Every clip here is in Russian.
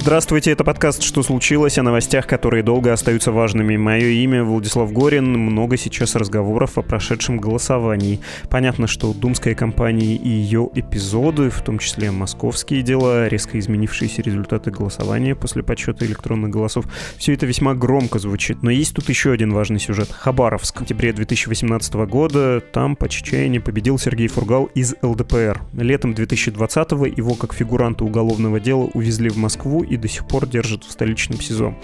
Здравствуйте, это подкаст «Что случилось?» о новостях, которые долго остаются важными. Мое имя Владислав Горин. Много сейчас разговоров о прошедшем голосовании. Понятно, что думская кампания и ее эпизоды, в том числе московские дела, резко изменившиеся результаты голосования после подсчета электронных голосов, все это весьма громко звучит. Но есть тут еще один важный сюжет. Хабаровск. В октябре 2018 года там по чечаянию победил Сергей Фургал из ЛДПР. Летом 2020 его как фигуранта уголовного дела увезли в Москву и до сих пор держит в столичном СИЗО.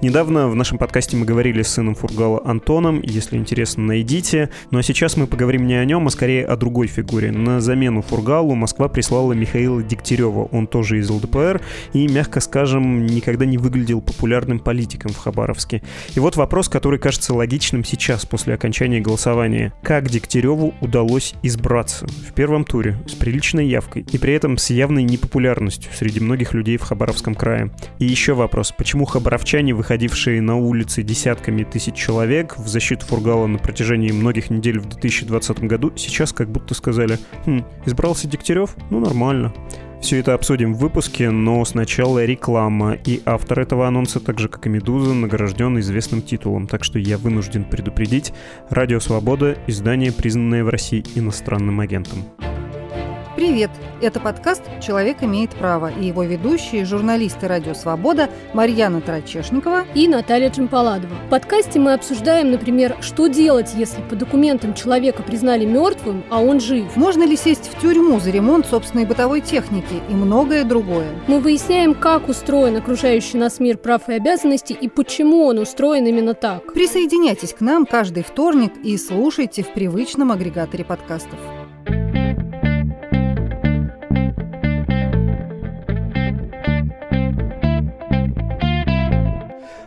Недавно в нашем подкасте мы говорили с сыном Фургала Антоном, если интересно, найдите. Ну а сейчас мы поговорим не о нем, а скорее о другой фигуре. На замену Фургалу Москва прислала Михаила Дегтярева, он тоже из ЛДПР и, мягко скажем, никогда не выглядел популярным политиком в Хабаровске. И вот вопрос, который кажется логичным сейчас, после окончания голосования. Как Дегтяреву удалось избраться в первом туре с приличной явкой и при этом с явной непопулярностью среди многих людей в Хабаровском крае? И еще вопрос. Почему хабаровчане, выходившие на улицы десятками тысяч человек в защиту Фургала на протяжении многих недель в 2020 году, сейчас как будто сказали, хм, избрался Дегтярев? Ну, нормально. Все это обсудим в выпуске, но сначала реклама. И автор этого анонса, так же как и «Медуза», награжден известным титулом. Так что я вынужден предупредить. «Радио Свобода» — издание, признанное в России иностранным агентом. Привет! Это подкаст «Человек имеет право» и его ведущие журналисты «Радио Свобода» Марьяна Трачешникова и Наталья Джампаладова. В подкасте мы обсуждаем, например, что делать, если по документам человека признали мертвым, а он жив. Можно ли сесть в тюрьму за ремонт собственной бытовой техники и многое другое. Мы выясняем, как устроен окружающий нас мир прав и обязанностей и почему он устроен именно так. Присоединяйтесь к нам каждый вторник и слушайте в привычном агрегаторе подкастов.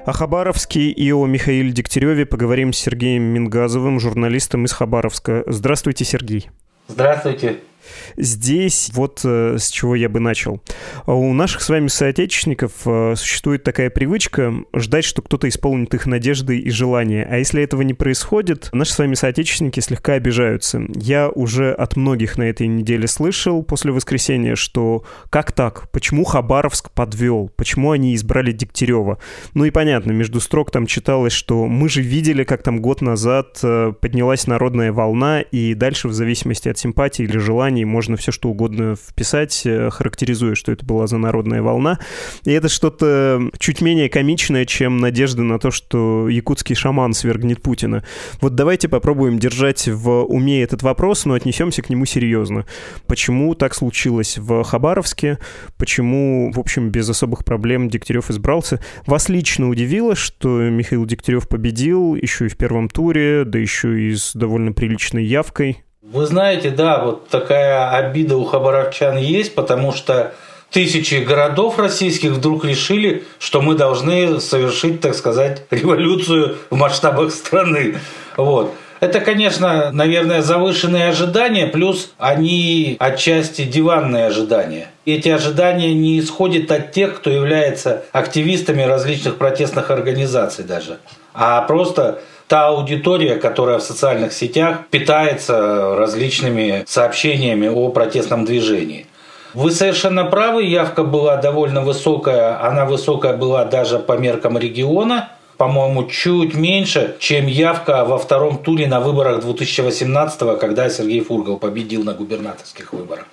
О Хабаровске и о Михаиле Дегтяреве поговорим с Сергеем Мингазовым, журналистом из Хабаровска. Здравствуйте, Сергей. Здравствуйте. Здесь вот э, с чего я бы начал. У наших с вами соотечественников э, существует такая привычка ждать, что кто-то исполнит их надежды и желания. А если этого не происходит, наши с вами соотечественники слегка обижаются. Я уже от многих на этой неделе слышал после воскресенья, что как так? Почему Хабаровск подвел? Почему они избрали Дегтярева? Ну и понятно, между строк там читалось, что мы же видели, как там год назад э, поднялась народная волна, и дальше в зависимости от симпатии или желания названий можно все что угодно вписать, э, характеризуя, что это была за народная волна. И это что-то чуть менее комичное, чем надежда на то, что якутский шаман свергнет Путина. Вот давайте попробуем держать в уме этот вопрос, но отнесемся к нему серьезно. Почему так случилось в Хабаровске? Почему, в общем, без особых проблем Дегтярев избрался? Вас лично удивило, что Михаил Дегтярев победил еще и в первом туре, да еще и с довольно приличной явкой? Вы знаете, да, вот такая обида у хабаровчан есть, потому что тысячи городов российских вдруг решили, что мы должны совершить, так сказать, революцию в масштабах страны. Вот. Это, конечно, наверное, завышенные ожидания, плюс они отчасти диванные ожидания. Эти ожидания не исходят от тех, кто является активистами различных протестных организаций даже, а просто та аудитория, которая в социальных сетях питается различными сообщениями о протестном движении. Вы совершенно правы, явка была довольно высокая, она высокая была даже по меркам региона, по-моему, чуть меньше, чем явка во втором туре на выборах 2018 когда Сергей Фургал победил на губернаторских выборах.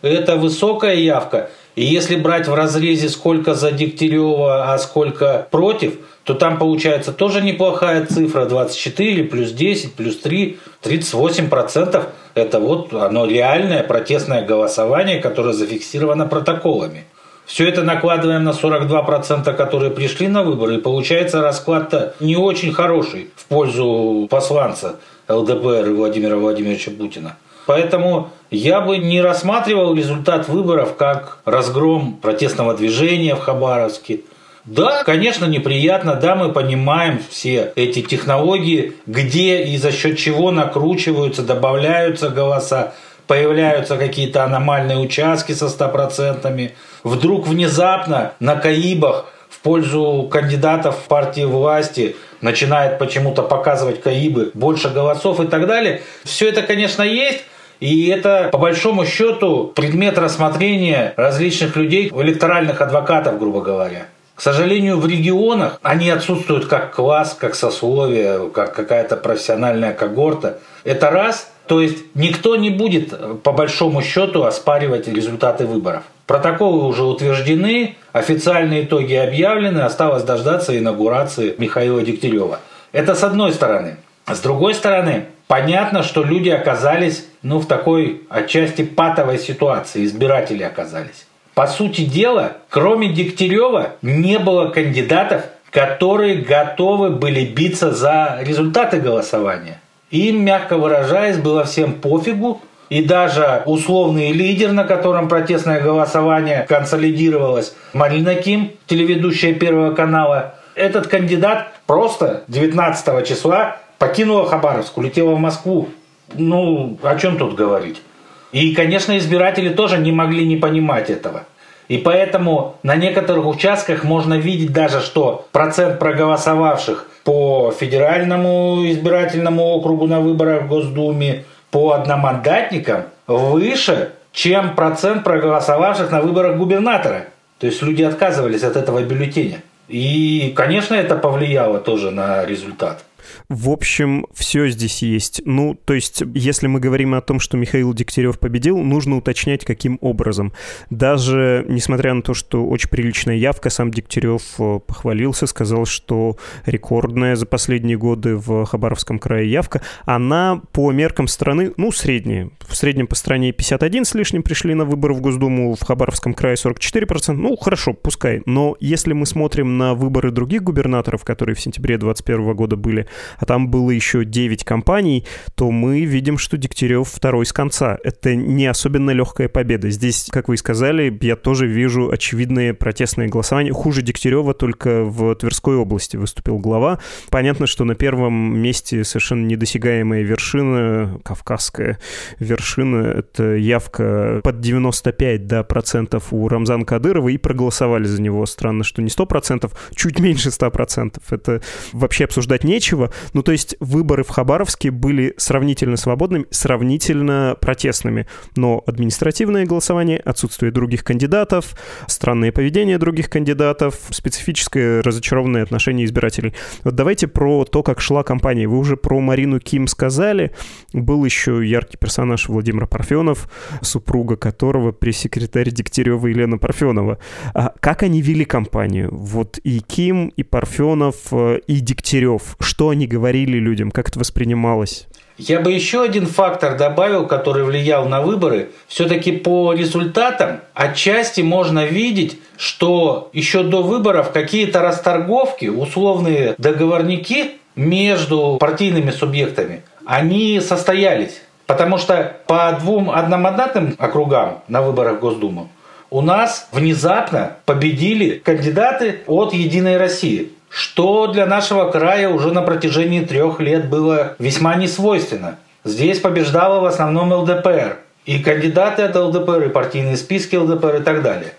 Это высокая явка, и если брать в разрезе сколько за Дегтярева, а сколько против – то там получается тоже неплохая цифра, 24 плюс 10 плюс 3, 38 процентов. Это вот оно реальное протестное голосование, которое зафиксировано протоколами. Все это накладываем на 42%, которые пришли на выборы, и получается расклад-то не очень хороший в пользу посланца ЛДПР Владимира Владимировича Путина. Поэтому я бы не рассматривал результат выборов как разгром протестного движения в Хабаровске. Да, конечно, неприятно, да, мы понимаем все эти технологии, где и за счет чего накручиваются, добавляются голоса, появляются какие-то аномальные участки со стопроцентными. Вдруг внезапно на Каибах в пользу кандидатов в партии власти начинает почему-то показывать Каибы больше голосов и так далее. Все это, конечно, есть, и это, по большому счету, предмет рассмотрения различных людей, электоральных адвокатов, грубо говоря. К сожалению, в регионах они отсутствуют как класс, как сословие, как какая-то профессиональная когорта. Это раз. То есть никто не будет, по большому счету, оспаривать результаты выборов. Протоколы уже утверждены, официальные итоги объявлены, осталось дождаться инаугурации Михаила Дегтярева. Это с одной стороны. С другой стороны, понятно, что люди оказались ну, в такой отчасти патовой ситуации, избиратели оказались. По сути дела, кроме Дегтярева не было кандидатов, которые готовы были биться за результаты голосования. Им, мягко выражаясь, было всем пофигу, и даже условный лидер, на котором протестное голосование консолидировалось, Марина Ким, телеведущая Первого канала, этот кандидат просто 19 числа покинула Хабаровск, улетела в Москву. Ну, о чем тут говорить? И, конечно, избиратели тоже не могли не понимать этого. И поэтому на некоторых участках можно видеть даже, что процент проголосовавших по федеральному избирательному округу на выборах в Госдуме, по одномандатникам выше, чем процент проголосовавших на выборах губернатора. То есть люди отказывались от этого бюллетеня. И, конечно, это повлияло тоже на результат. В общем, все здесь есть. Ну, то есть, если мы говорим о том, что Михаил Дегтярев победил, нужно уточнять, каким образом. Даже несмотря на то, что очень приличная явка, сам Дегтярев э, похвалился, сказал, что рекордная за последние годы в Хабаровском крае явка, она по меркам страны, ну, средняя. В среднем по стране 51 с лишним пришли на выборы в Госдуму, в Хабаровском крае 44%. Ну, хорошо, пускай. Но если мы смотрим на выборы других губернаторов, которые в сентябре 2021 года были, а там было еще 9 компаний, то мы видим, что Дегтярев второй с конца. Это не особенно легкая победа. Здесь, как вы и сказали, я тоже вижу очевидные протестные голосования. Хуже Дегтярева только в Тверской области выступил глава. Понятно, что на первом месте совершенно недосягаемая вершина, кавказская вершина, это явка под 95 да, процентов у Рамзана Кадырова, и проголосовали за него. Странно, что не 100 процентов, чуть меньше 100 процентов. Это вообще обсуждать нечего. Ну, то есть выборы в Хабаровске были сравнительно свободными, сравнительно протестными. Но административное голосование, отсутствие других кандидатов, странное поведение других кандидатов, специфическое разочарованное отношение избирателей. Вот давайте про то, как шла кампания. Вы уже про Марину Ким сказали. Был еще яркий персонаж Владимир Парфенов, супруга которого пресс-секретарь Дегтярева Елена Парфенова. А как они вели кампанию? Вот и Ким, и Парфенов, э, и Дегтярев. Что они говорили людям, как это воспринималось? Я бы еще один фактор добавил, который влиял на выборы. Все-таки по результатам отчасти можно видеть, что еще до выборов какие-то расторговки, условные договорники между партийными субъектами, они состоялись. Потому что по двум одномандатным округам на выборах в Госдуму у нас внезапно победили кандидаты от «Единой России» что для нашего края уже на протяжении трех лет было весьма несвойственно. Здесь побеждала в основном ЛДПР. И кандидаты от ЛДПР, и партийные списки ЛДПР и так далее.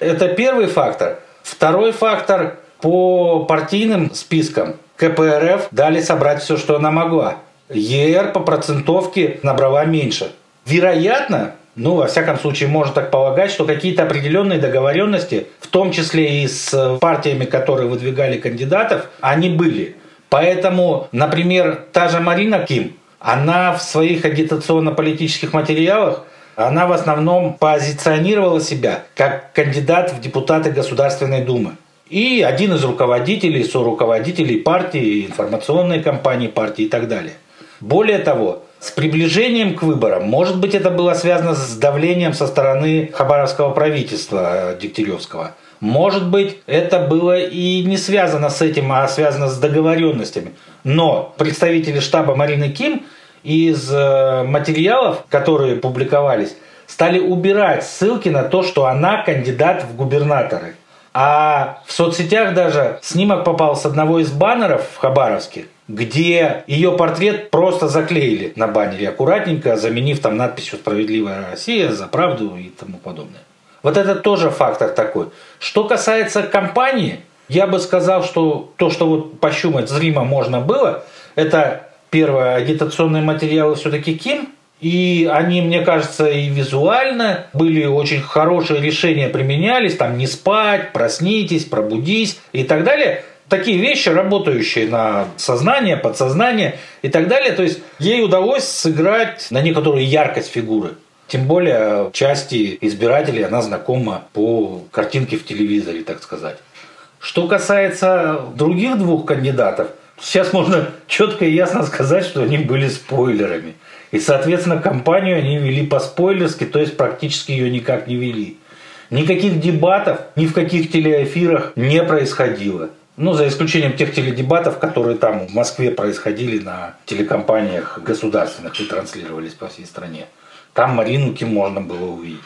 Это первый фактор. Второй фактор по партийным спискам КПРФ дали собрать все, что она могла. ЕР по процентовке набрала меньше. Вероятно, ну, во всяком случае, можно так полагать, что какие-то определенные договоренности, в том числе и с партиями, которые выдвигали кандидатов, они были. Поэтому, например, та же Марина Ким, она в своих агитационно-политических материалах она в основном позиционировала себя как кандидат в депутаты Государственной Думы. И один из руководителей, соруководителей партии, информационной кампании партии и так далее. Более того, с приближением к выборам, может быть, это было связано с давлением со стороны хабаровского правительства э, Дегтяревского. Может быть, это было и не связано с этим, а связано с договоренностями. Но представители штаба Марины Ким из э, материалов, которые публиковались, стали убирать ссылки на то, что она кандидат в губернаторы. А в соцсетях даже снимок попал с одного из баннеров в Хабаровске, где ее портрет просто заклеили на баннере аккуратненько, заменив там надписью «Справедливая Россия», «За правду» и тому подобное. Вот это тоже фактор такой. Что касается компании, я бы сказал, что то, что вот пощупать зримо можно было, это первое, агитационные материалы все-таки Ким, и они, мне кажется, и визуально были очень хорошие решения применялись, там не спать, проснитесь, пробудись и так далее. Такие вещи, работающие на сознание, подсознание и так далее. То есть ей удалось сыграть на некоторую яркость фигуры. Тем более части избирателей она знакома по картинке в телевизоре, так сказать. Что касается других двух кандидатов, сейчас можно четко и ясно сказать, что они были спойлерами. И, соответственно, кампанию они вели по-спойлерски, то есть практически ее никак не вели. Никаких дебатов ни в каких телеэфирах не происходило. Ну, за исключением тех теледебатов, которые там в Москве происходили на телекомпаниях государственных и транслировались по всей стране. Там Марину Ким можно было увидеть.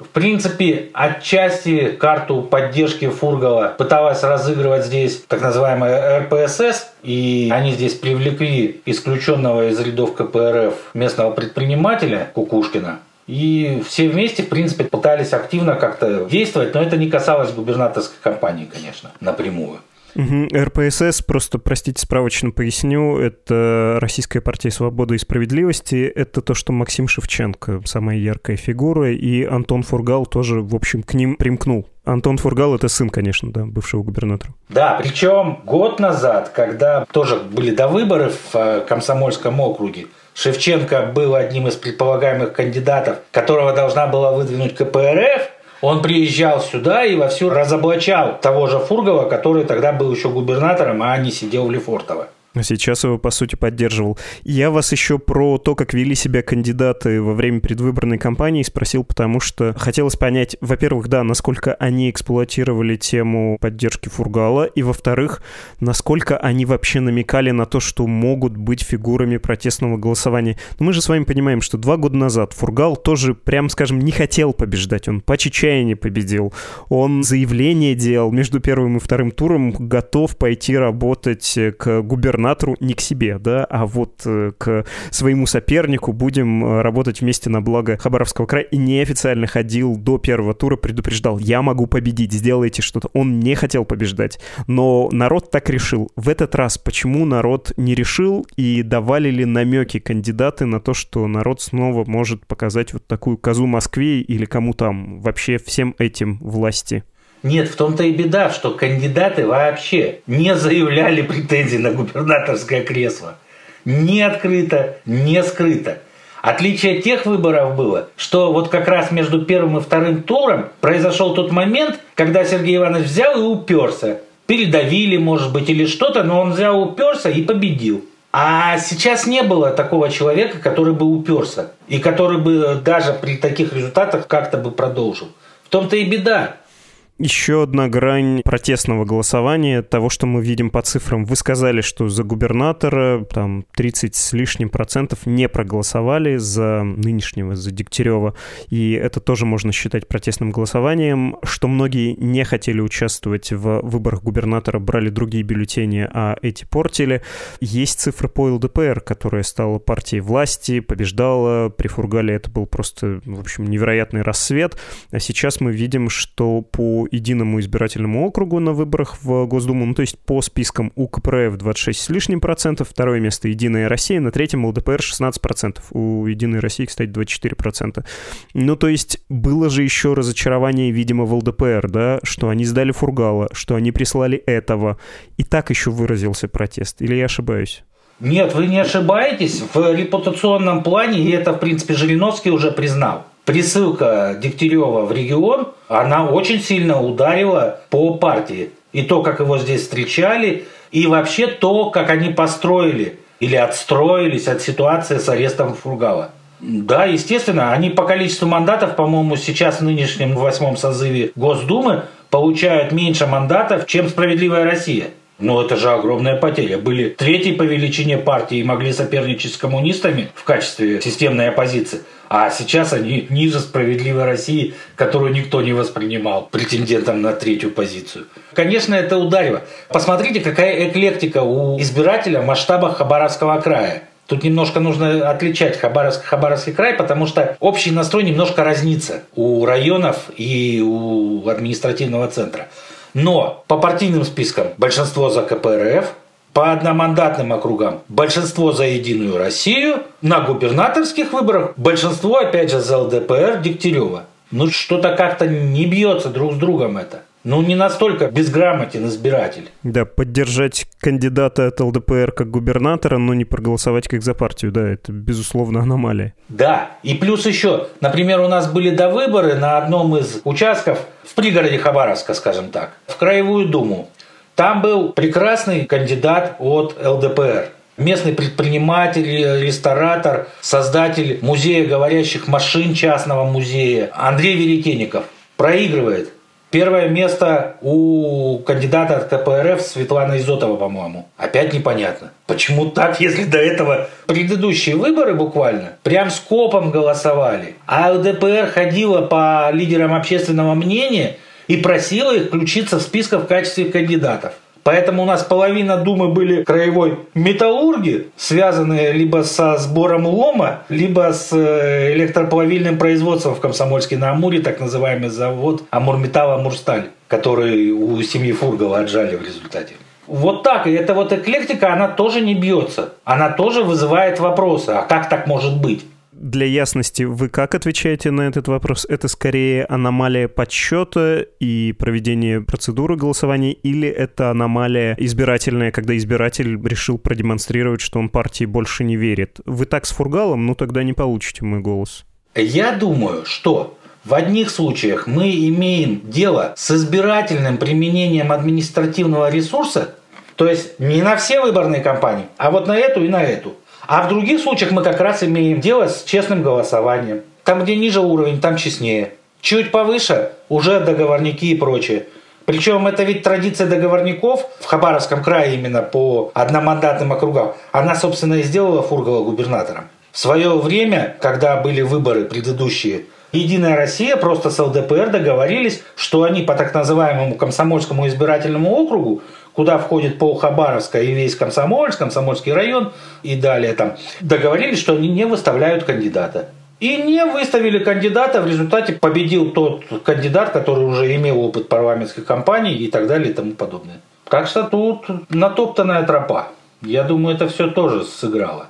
В принципе, отчасти карту поддержки Фургала пыталась разыгрывать здесь так называемая РПСС, и они здесь привлекли исключенного из рядов КПРФ местного предпринимателя Кукушкина, и все вместе, в принципе, пытались активно как-то действовать, но это не касалось губернаторской кампании, конечно, напрямую. РПСС, просто, простите, справочно поясню, это Российская партия свободы и справедливости, это то, что Максим Шевченко, самая яркая фигура, и Антон Фургал тоже, в общем, к ним примкнул. Антон Фургал – это сын, конечно, да, бывшего губернатора. Да, причем год назад, когда тоже были до выборов в э, Комсомольском округе, Шевченко был одним из предполагаемых кандидатов, которого должна была выдвинуть КПРФ, он приезжал сюда и вовсю разоблачал того же Фургова, который тогда был еще губернатором, а не сидел в Лефортово. Сейчас его, по сути, поддерживал. Я вас еще про то, как вели себя кандидаты во время предвыборной кампании спросил, потому что хотелось понять, во-первых, да, насколько они эксплуатировали тему поддержки Фургала, и, во-вторых, насколько они вообще намекали на то, что могут быть фигурами протестного голосования. Но мы же с вами понимаем, что два года назад Фургал тоже, прям скажем, не хотел побеждать. Он по чечаянию победил. Он заявление делал между первым и вторым туром, готов пойти работать к губернатору губернатору не к себе, да, а вот э, к своему сопернику будем э, работать вместе на благо Хабаровского края. И неофициально ходил до первого тура, предупреждал, я могу победить, сделайте что-то. Он не хотел побеждать, но народ так решил. В этот раз почему народ не решил и давали ли намеки кандидаты на то, что народ снова может показать вот такую козу Москве или кому там вообще всем этим власти? Нет, в том-то и беда, что кандидаты вообще не заявляли претензий на губернаторское кресло. Не открыто, не скрыто. Отличие тех выборов было, что вот как раз между первым и вторым туром произошел тот момент, когда Сергей Иванович взял и уперся. Передавили, может быть, или что-то, но он взял, уперся и победил. А сейчас не было такого человека, который бы уперся и который бы даже при таких результатах как-то бы продолжил. В том-то и беда. Еще одна грань протестного голосования, того, что мы видим по цифрам. Вы сказали, что за губернатора там 30 с лишним процентов не проголосовали за нынешнего, за Дегтярева. И это тоже можно считать протестным голосованием, что многие не хотели участвовать в выборах губернатора, брали другие бюллетени, а эти портили. Есть цифры по ЛДПР, которая стала партией власти, побеждала. При Фургале это был просто, в общем, невероятный рассвет. А сейчас мы видим, что по единому избирательному округу на выборах в Госдуму, ну то есть по спискам у КПРФ 26 с лишним процентов, второе место Единая Россия, на третьем ЛДПР 16 процентов, у Единой России, кстати, 24 процента. Ну то есть было же еще разочарование, видимо, в ЛДПР, да, что они сдали Фургала, что они прислали этого, и так еще выразился протест, или я ошибаюсь? Нет, вы не ошибаетесь. В репутационном плане, и это, в принципе, Жириновский уже признал, присылка Дегтярева в регион, она очень сильно ударила по партии. И то, как его здесь встречали, и вообще то, как они построили или отстроились от ситуации с арестом Фургала. Да, естественно, они по количеству мандатов, по-моему, сейчас в нынешнем восьмом созыве Госдумы получают меньше мандатов, чем «Справедливая Россия». Ну, это же огромная потеря. Были третьей по величине партии и могли соперничать с коммунистами в качестве системной оппозиции. А сейчас они ниже справедливой России, которую никто не воспринимал претендентом на третью позицию. Конечно, это ударило. Посмотрите, какая эклектика у избирателя в масштабах Хабаровского края. Тут немножко нужно отличать Хабаровск, Хабаровский край, потому что общий настрой немножко разнится у районов и у административного центра. Но по партийным спискам большинство за КПРФ, по одномандатным округам большинство за Единую Россию, на губернаторских выборах большинство опять же за ЛДПР Дегтярева. Ну что-то как-то не бьется друг с другом это. Ну, не настолько безграмотен избиратель. Да, поддержать кандидата от ЛДПР как губернатора, но не проголосовать как за партию, да, это, безусловно, аномалия. Да, и плюс еще, например, у нас были до выборы на одном из участков в пригороде Хабаровска, скажем так, в Краевую Думу. Там был прекрасный кандидат от ЛДПР. Местный предприниматель, ресторатор, создатель музея говорящих машин частного музея Андрей Веретенников проигрывает. Первое место у кандидата от КПРФ Светлана Изотова, по-моему. Опять непонятно. Почему так, если до этого предыдущие выборы буквально прям скопом голосовали, а ЛДПР ходила по лидерам общественного мнения – и просила их включиться в список в качестве кандидатов. Поэтому у нас половина Думы были краевой металлурги, связанные либо со сбором лома, либо с э, электроплавильным производством в Комсомольске на Амуре, так называемый завод Амурметалл Амурсталь, который у семьи Фургала отжали в результате. Вот так, и эта вот эклектика, она тоже не бьется. Она тоже вызывает вопросы, а как так может быть? Для ясности, вы как отвечаете на этот вопрос? Это скорее аномалия подсчета и проведения процедуры голосования, или это аномалия избирательная, когда избиратель решил продемонстрировать, что он партии больше не верит? Вы так с Фургалом, ну тогда не получите мой голос. Я думаю, что в одних случаях мы имеем дело с избирательным применением административного ресурса, то есть не на все выборные кампании, а вот на эту и на эту. А в других случаях мы как раз имеем дело с честным голосованием. Там, где ниже уровень, там честнее. Чуть повыше уже договорники и прочее. Причем это ведь традиция договорников в Хабаровском крае именно по одномандатным округам. Она, собственно, и сделала Фургала губернатором. В свое время, когда были выборы предыдущие, Единая Россия просто с ЛДПР договорились, что они по так называемому комсомольскому избирательному округу куда входит пол Хабаровска и весь Комсомольск, Комсомольский район и далее там, договорились, что они не выставляют кандидата. И не выставили кандидата, в результате победил тот кандидат, который уже имел опыт парламентской кампании и так далее и тому подобное. Так что тут натоптанная тропа. Я думаю, это все тоже сыграло.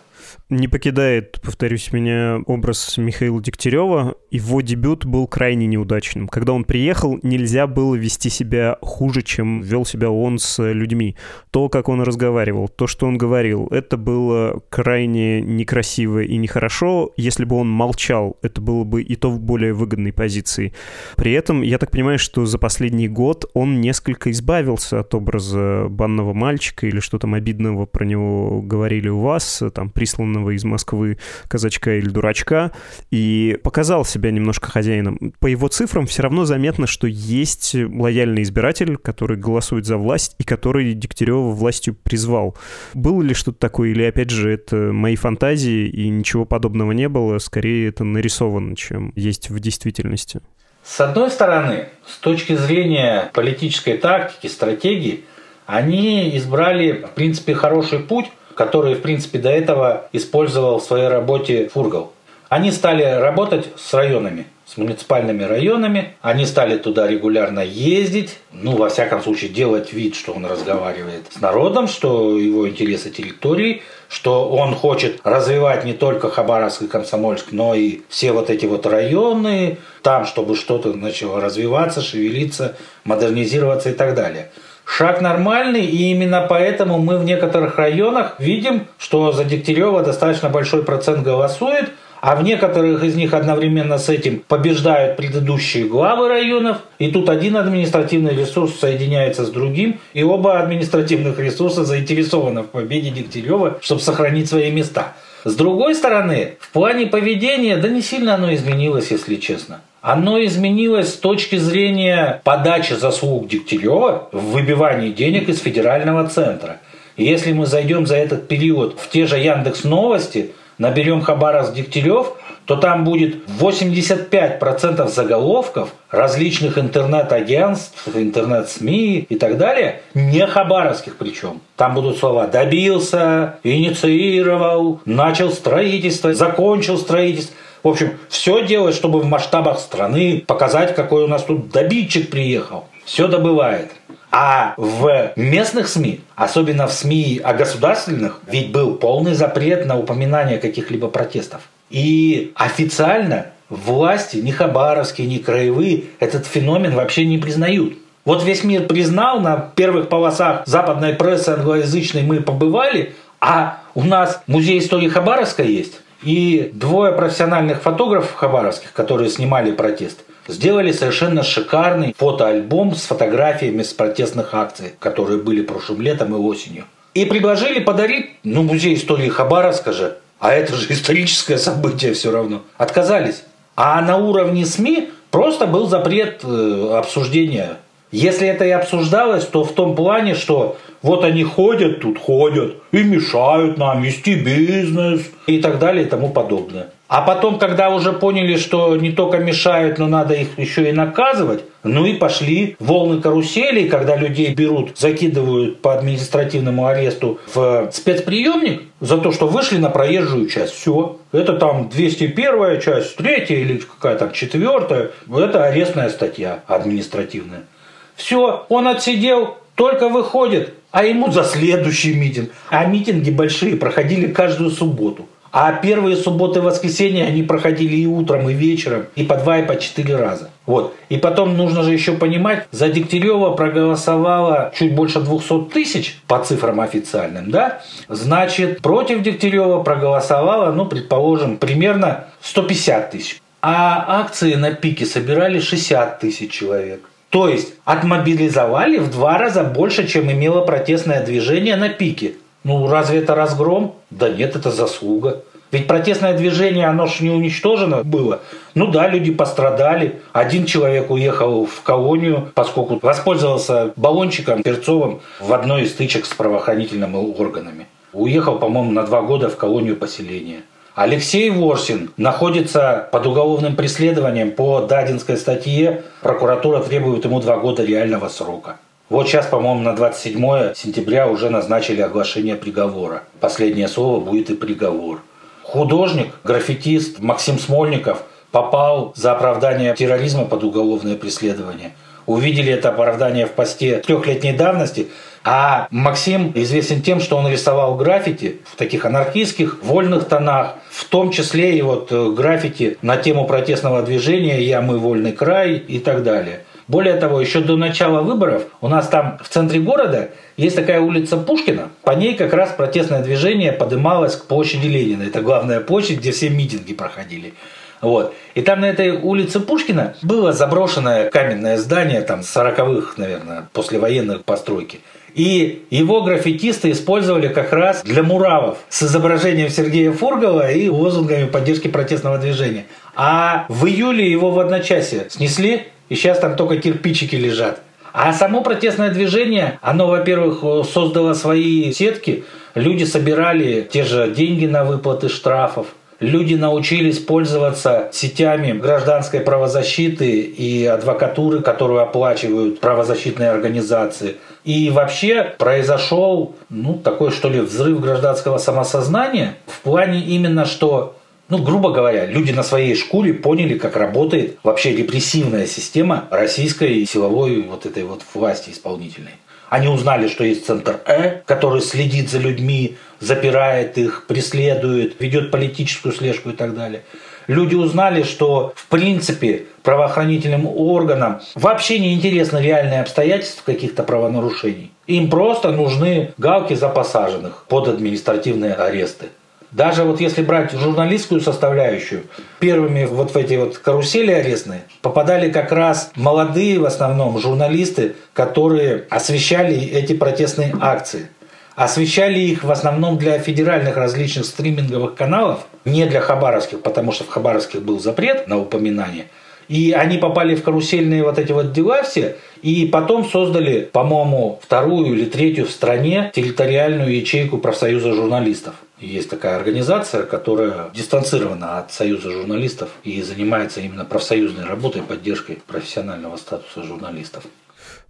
Не покидает, повторюсь, меня образ Михаила Дегтярева. Его дебют был крайне неудачным. Когда он приехал, нельзя было вести себя хуже, чем вел себя он с людьми. То, как он разговаривал, то, что он говорил, это было крайне некрасиво и нехорошо. Если бы он молчал, это было бы и то в более выгодной позиции. При этом, я так понимаю, что за последний год он несколько избавился от образа банного мальчика или что там обидного про него говорили у вас, там, присланного присланного из Москвы казачка или дурачка, и показал себя немножко хозяином. По его цифрам все равно заметно, что есть лояльный избиратель, который голосует за власть и который Дегтярева властью призвал. Было ли что-то такое, или опять же это мои фантазии, и ничего подобного не было, скорее это нарисовано, чем есть в действительности? С одной стороны, с точки зрения политической тактики, стратегии, они избрали, в принципе, хороший путь, которые, в принципе, до этого использовал в своей работе Фургал. Они стали работать с районами, с муниципальными районами. Они стали туда регулярно ездить, ну, во всяком случае, делать вид, что он разговаривает с народом, что его интересы территории, что он хочет развивать не только Хабаровск и Комсомольск, но и все вот эти вот районы, там, чтобы что-то начало развиваться, шевелиться, модернизироваться и так далее. Шаг нормальный, и именно поэтому мы в некоторых районах видим, что за Дегтярева достаточно большой процент голосует, а в некоторых из них одновременно с этим побеждают предыдущие главы районов, и тут один административный ресурс соединяется с другим, и оба административных ресурса заинтересованы в победе Дегтярева, чтобы сохранить свои места. С другой стороны, в плане поведения, да не сильно оно изменилось, если честно. Оно изменилось с точки зрения подачи заслуг Дегтярева в выбивании денег из федерального центра. И если мы зайдем за этот период в те же Яндекс Новости, наберем Хабаровск Дегтярев, то там будет 85% заголовков различных интернет-агентств, интернет-СМИ и так далее, не хабаровских причем. Там будут слова «добился», «инициировал», «начал строительство», «закончил строительство». В общем, все делает, чтобы в масштабах страны показать, какой у нас тут добитчик приехал. Все добывает. А в местных СМИ, особенно в СМИ о государственных, ведь был полный запрет на упоминание каких-либо протестов. И официально власти, ни хабаровские, ни краевые, этот феномен вообще не признают. Вот весь мир признал, на первых полосах западной прессы англоязычной мы побывали, а у нас музей истории Хабаровска есть. И двое профессиональных фотографов хабаровских, которые снимали протест, сделали совершенно шикарный фотоальбом с фотографиями с протестных акций, которые были прошлым летом и осенью. И предложили подарить, ну, музей истории Хабаровска же, а это же историческое событие все равно. Отказались. А на уровне СМИ просто был запрет э, обсуждения. Если это и обсуждалось, то в том плане, что вот они ходят тут, ходят и мешают нам вести бизнес и так далее и тому подобное. А потом, когда уже поняли, что не только мешают, но надо их еще и наказывать, ну и пошли волны каруселей, когда людей берут, закидывают по административному аресту в спецприемник за то, что вышли на проезжую часть. Все. Это там 201 часть, третья или какая там четвертая. Это арестная статья административная. Все, он отсидел, только выходит, а ему за следующий митинг. А митинги большие проходили каждую субботу. А первые субботы и воскресенья они проходили и утром, и вечером, и по два, и по четыре раза. Вот. И потом нужно же еще понимать, за Дегтярева проголосовало чуть больше 200 тысяч по цифрам официальным, да? Значит, против Дегтярева проголосовало, ну, предположим, примерно 150 тысяч. А акции на пике собирали 60 тысяч человек. То есть отмобилизовали в два раза больше, чем имело протестное движение на пике. Ну, разве это разгром? Да нет, это заслуга. Ведь протестное движение, оно же не уничтожено было. Ну да, люди пострадали. Один человек уехал в колонию, поскольку воспользовался баллончиком перцовым в одной из стычек с правоохранительными органами. Уехал, по-моему, на два года в колонию поселения. Алексей Ворсин находится под уголовным преследованием по Дадинской статье. Прокуратура требует ему два года реального срока. Вот сейчас, по-моему, на 27 сентября уже назначили оглашение приговора. Последнее слово будет и приговор. Художник, граффитист Максим Смольников попал за оправдание терроризма под уголовное преследование. Увидели это оправдание в посте трехлетней давности, а Максим известен тем, что он рисовал граффити в таких анархистских, вольных тонах, в том числе и вот э, граффити на тему протестного движения «Я мы вольный край» и так далее. Более того, еще до начала выборов у нас там в центре города есть такая улица Пушкина. По ней как раз протестное движение подымалось к площади Ленина. Это главная площадь, где все митинги проходили. Вот. И там на этой улице Пушкина было заброшенное каменное здание, там, 40-х, наверное, послевоенных постройки. И его граффитисты использовали как раз для муравов с изображением Сергея Фургова и лозунгами поддержки протестного движения. А в июле его в одночасье снесли и сейчас там только кирпичики лежат. А само протестное движение, оно, во-первых, создало свои сетки. Люди собирали те же деньги на выплаты штрафов. Люди научились пользоваться сетями гражданской правозащиты и адвокатуры, которую оплачивают правозащитные организации. И вообще произошел ну, такой, что ли, взрыв гражданского самосознания в плане именно, что ну, грубо говоря, люди на своей шкуре поняли, как работает вообще репрессивная система российской силовой вот этой вот власти исполнительной. Они узнали, что есть центр Э, который следит за людьми, запирает их, преследует, ведет политическую слежку и так далее. Люди узнали, что в принципе правоохранительным органам вообще не интересны реальные обстоятельства каких-то правонарушений. Им просто нужны галки за посаженных под административные аресты. Даже вот если брать журналистскую составляющую, первыми вот в эти вот карусели арестные попадали как раз молодые в основном журналисты, которые освещали эти протестные акции. Освещали их в основном для федеральных различных стриминговых каналов, не для хабаровских, потому что в хабаровских был запрет на упоминание. И они попали в карусельные вот эти вот дела все, и потом создали, по-моему, вторую или третью в стране территориальную ячейку профсоюза журналистов. Есть такая организация, которая дистанцирована от Союза журналистов и занимается именно профсоюзной работой, поддержкой профессионального статуса журналистов.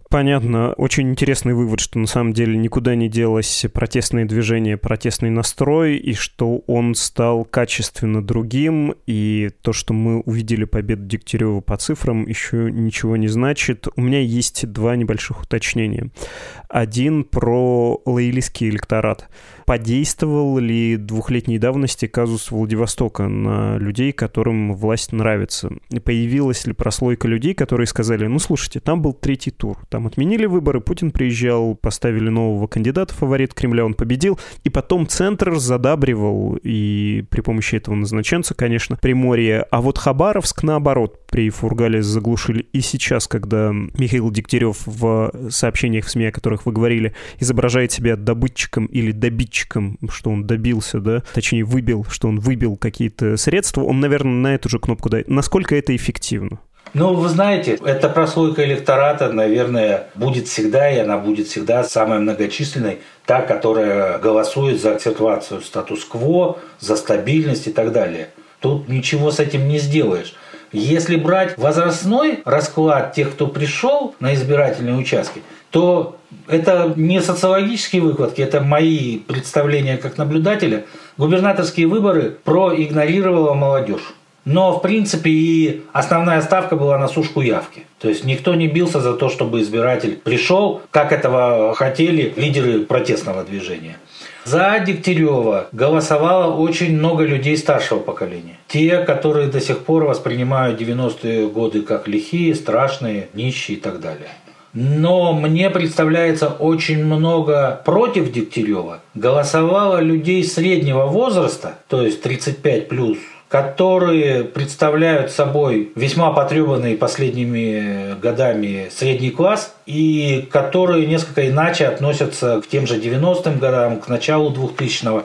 Понятно. Очень интересный вывод, что на самом деле никуда не делось протестное движение, протестный настрой, и что он стал качественно другим, и то, что мы увидели победу Дегтярева по цифрам, еще ничего не значит. У меня есть два небольших уточнения. Один про лоялистский электорат подействовал ли двухлетней давности казус Владивостока на людей, которым власть нравится? Появилась ли прослойка людей, которые сказали, ну, слушайте, там был третий тур, там отменили выборы, Путин приезжал, поставили нового кандидата, фаворит Кремля, он победил, и потом Центр задабривал, и при помощи этого назначенца, конечно, Приморье, а вот Хабаровск, наоборот, при Фургале заглушили. И сейчас, когда Михаил Дегтярев в сообщениях в СМИ, о которых вы говорили, изображает себя добытчиком или добитчиком, что он добился, да, точнее выбил, что он выбил какие-то средства, он, наверное, на эту же кнопку дает. Насколько это эффективно? Ну, вы знаете, эта прослойка электората, наверное, будет всегда, и она будет всегда самой многочисленной, та, которая голосует за акцентуацию статус-кво, за стабильность и так далее. Тут ничего с этим не сделаешь. Если брать возрастной расклад тех, кто пришел на избирательные участки, то это не социологические выкладки, это мои представления как наблюдателя. Губернаторские выборы проигнорировала молодежь. Но, в принципе, и основная ставка была на сушку явки. То есть никто не бился за то, чтобы избиратель пришел, как этого хотели лидеры протестного движения. За Дегтярева голосовало очень много людей старшего поколения. Те, которые до сих пор воспринимают 90-е годы как лихие, страшные, нищие и так далее. Но мне представляется очень много против Дегтярева. Голосовало людей среднего возраста, то есть 35 плюс, которые представляют собой весьма потребанный последними годами средний класс и которые несколько иначе относятся к тем же 90-м годам, к началу 2000-го.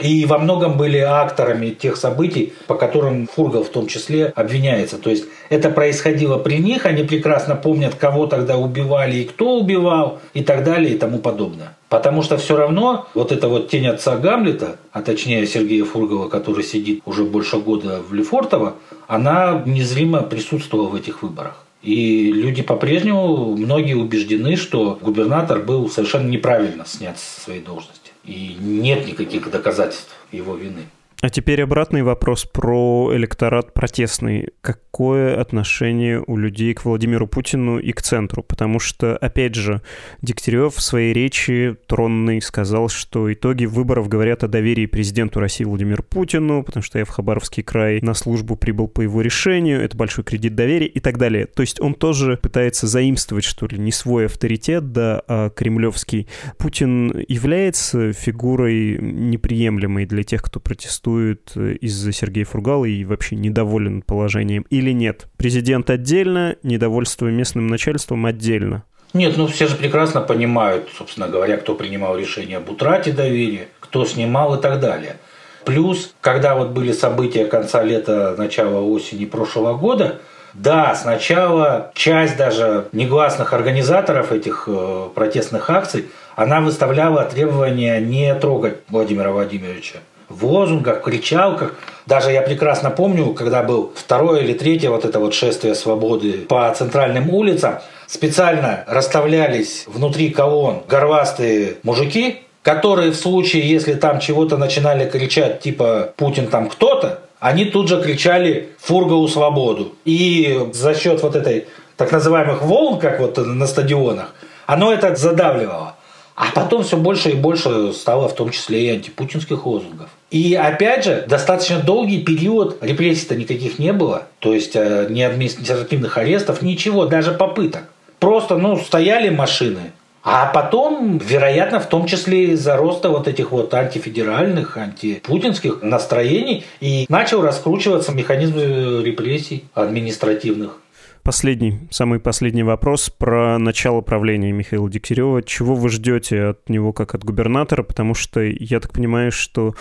И во многом были акторами тех событий, по которым Фургал в том числе обвиняется. То есть это происходило при них, они прекрасно помнят, кого тогда убивали и кто убивал и так далее и тому подобное. Потому что все равно вот эта вот тень отца Гамлета, а точнее Сергея Фургова, который сидит уже больше года в Лефортово, она незримо присутствовала в этих выборах. И люди по-прежнему, многие убеждены, что губернатор был совершенно неправильно снят со своей должности. И нет никаких доказательств его вины. А теперь обратный вопрос про электорат протестный. Какое отношение у людей к Владимиру Путину и к центру? Потому что, опять же, Дегтярев в своей речи тронной сказал, что итоги выборов говорят о доверии президенту России Владимиру Путину, потому что я в Хабаровский край на службу прибыл по его решению, это большой кредит доверия и так далее. То есть он тоже пытается заимствовать, что ли, не свой авторитет, да, а кремлевский. Путин является фигурой неприемлемой для тех, кто протестует протестует э, из-за Сергея Фургала и вообще недоволен положением или нет? Президент отдельно, недовольство местным начальством отдельно. Нет, ну все же прекрасно понимают, собственно говоря, кто принимал решение об утрате доверия, кто снимал и так далее. Плюс, когда вот были события конца лета, начала осени прошлого года, да, сначала часть даже негласных организаторов этих э, протестных акций, она выставляла требования не трогать Владимира Владимировича в лозунгах, кричалках. Даже я прекрасно помню, когда был второе или третье вот это вот шествие свободы по центральным улицам, специально расставлялись внутри колонн горластые мужики, которые в случае, если там чего-то начинали кричать, типа «Путин там кто-то», они тут же кричали «Фургову свободу». И за счет вот этой так называемых волн, как вот на стадионах, оно это задавливало. А потом все больше и больше стало в том числе и антипутинских лозунгов. И опять же, достаточно долгий период репрессий-то никаких не было. То есть э, ни административных арестов, ничего, даже попыток. Просто, ну, стояли машины. А потом, вероятно, в том числе из-за роста вот этих вот антифедеральных, антипутинских настроений, и начал раскручиваться механизм репрессий административных. Последний, самый последний вопрос про начало правления Михаила Дегтярева. Чего вы ждете от него как от губернатора? Потому что я так понимаю, что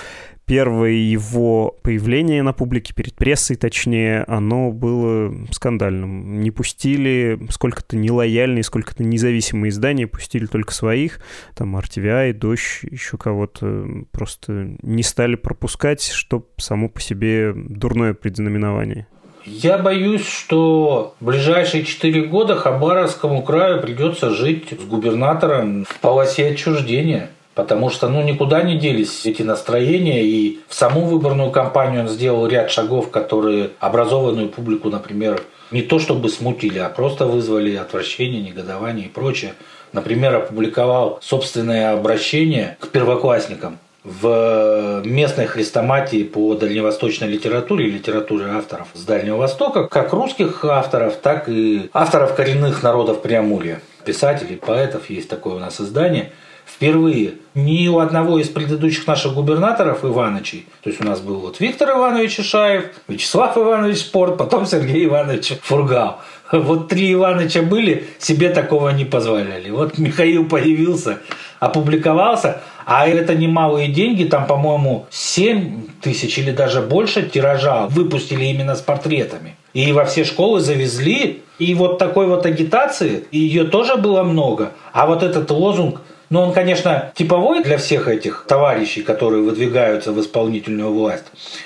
первое его появление на публике, перед прессой точнее, оно было скандальным. Не пустили сколько-то нелояльные, сколько-то независимые издания, пустили только своих, там RTVI, Дождь, еще кого-то просто не стали пропускать, что само по себе дурное предзнаменование. Я боюсь, что в ближайшие четыре года Хабаровскому краю придется жить с губернатором в полосе отчуждения. Потому что ну, никуда не делись эти настроения, и в саму выборную кампанию он сделал ряд шагов, которые образованную публику, например, не то чтобы смутили, а просто вызвали отвращение, негодование и прочее. Например, опубликовал собственное обращение к первоклассникам в местной хрестоматии по дальневосточной литературе, литературе авторов с Дальнего Востока, как русских авторов, так и авторов коренных народов Преамурья. Писателей, поэтов есть такое у нас издание – впервые ни у одного из предыдущих наших губернаторов Ивановичей, то есть у нас был вот Виктор Иванович Ишаев, Вячеслав Иванович Спорт, потом Сергей Иванович Фургал. Вот три Ивановича были, себе такого не позволяли. Вот Михаил появился, опубликовался, а это немалые деньги, там, по-моему, 7 тысяч или даже больше тиража выпустили именно с портретами. И во все школы завезли. И вот такой вот агитации, ее тоже было много. А вот этот лозунг – но он, конечно, типовой для всех этих товарищей, которые выдвигаются в исполнительную власть.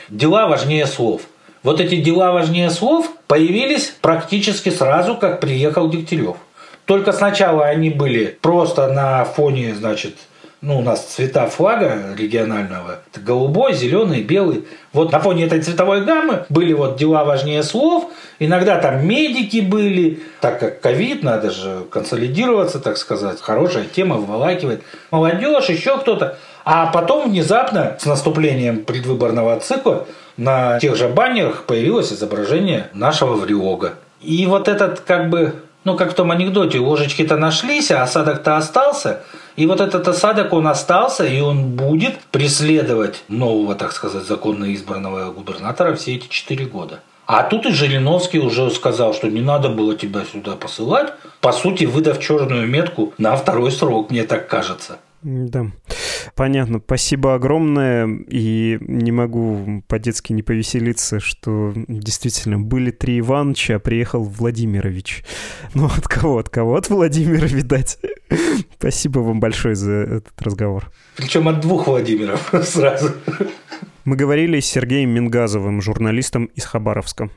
Дела важнее слов. Вот эти дела важнее слов появились практически сразу, как приехал Дегтярев. Только сначала они были просто на фоне, значит, ну, у нас цвета флага регионального, это голубой, зеленый, белый. Вот на фоне этой цветовой гаммы были вот дела важнее слов, иногда там медики были, так как ковид, надо же консолидироваться, так сказать, хорошая тема, вволакивает. Молодежь, еще кто-то. А потом внезапно с наступлением предвыборного цикла на тех же баннерах появилось изображение нашего вриога. И вот этот как бы ну, как в том анекдоте, ложечки-то нашлись, а осадок-то остался. И вот этот осадок, он остался, и он будет преследовать нового, так сказать, законно избранного губернатора все эти четыре года. А тут и Жириновский уже сказал, что не надо было тебя сюда посылать, по сути, выдав черную метку на второй срок, мне так кажется. Да, понятно. Спасибо огромное. И не могу по-детски не повеселиться, что действительно были три Ивановича, а приехал Владимирович. Ну, от кого? От кого? От Владимира, видать. Спасибо вам большое за этот разговор. Причем от двух Владимиров сразу. Мы говорили с Сергеем Мингазовым, журналистом из Хабаровска.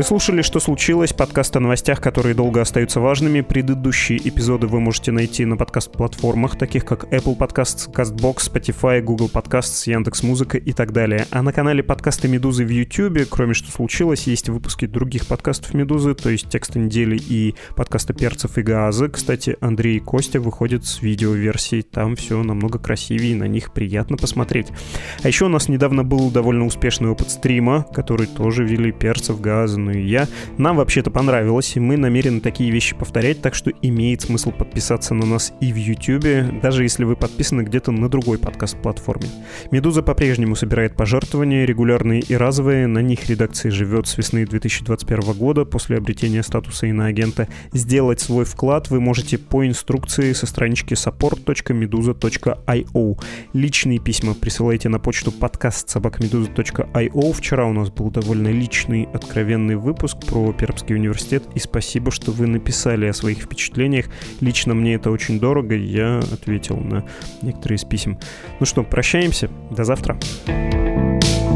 Вы слушали «Что случилось?» подкаст о новостях, которые долго остаются важными. Предыдущие эпизоды вы можете найти на подкаст-платформах, таких как Apple Podcasts, CastBox, Spotify, Google Podcasts, Яндекс.Музыка и так далее. А на канале подкаста «Медузы» в YouTube, кроме «Что случилось?», есть выпуски других подкастов «Медузы», то есть «Тексты недели» и подкаста «Перцев и газы». Кстати, Андрей и Костя выходят с видеоверсией. Там все намного красивее, на них приятно посмотреть. А еще у нас недавно был довольно успешный опыт стрима, который тоже вели «Перцев», «Газы», ну и я. Нам вообще-то понравилось, и мы намерены такие вещи повторять, так что имеет смысл подписаться на нас и в YouTube, даже если вы подписаны где-то на другой подкаст-платформе. «Медуза» по-прежнему собирает пожертвования, регулярные и разовые, на них редакция живет с весны 2021 года после обретения статуса иноагента. Сделать свой вклад вы можете по инструкции со странички support.meduza.io. Личные письма присылайте на почту подкаст собакамедуза.io. Вчера у нас был довольно личный, откровенный выпуск про Пермский университет, и спасибо, что вы написали о своих впечатлениях. Лично мне это очень дорого, я ответил на некоторые из писем. Ну что, прощаемся, до завтра. thank you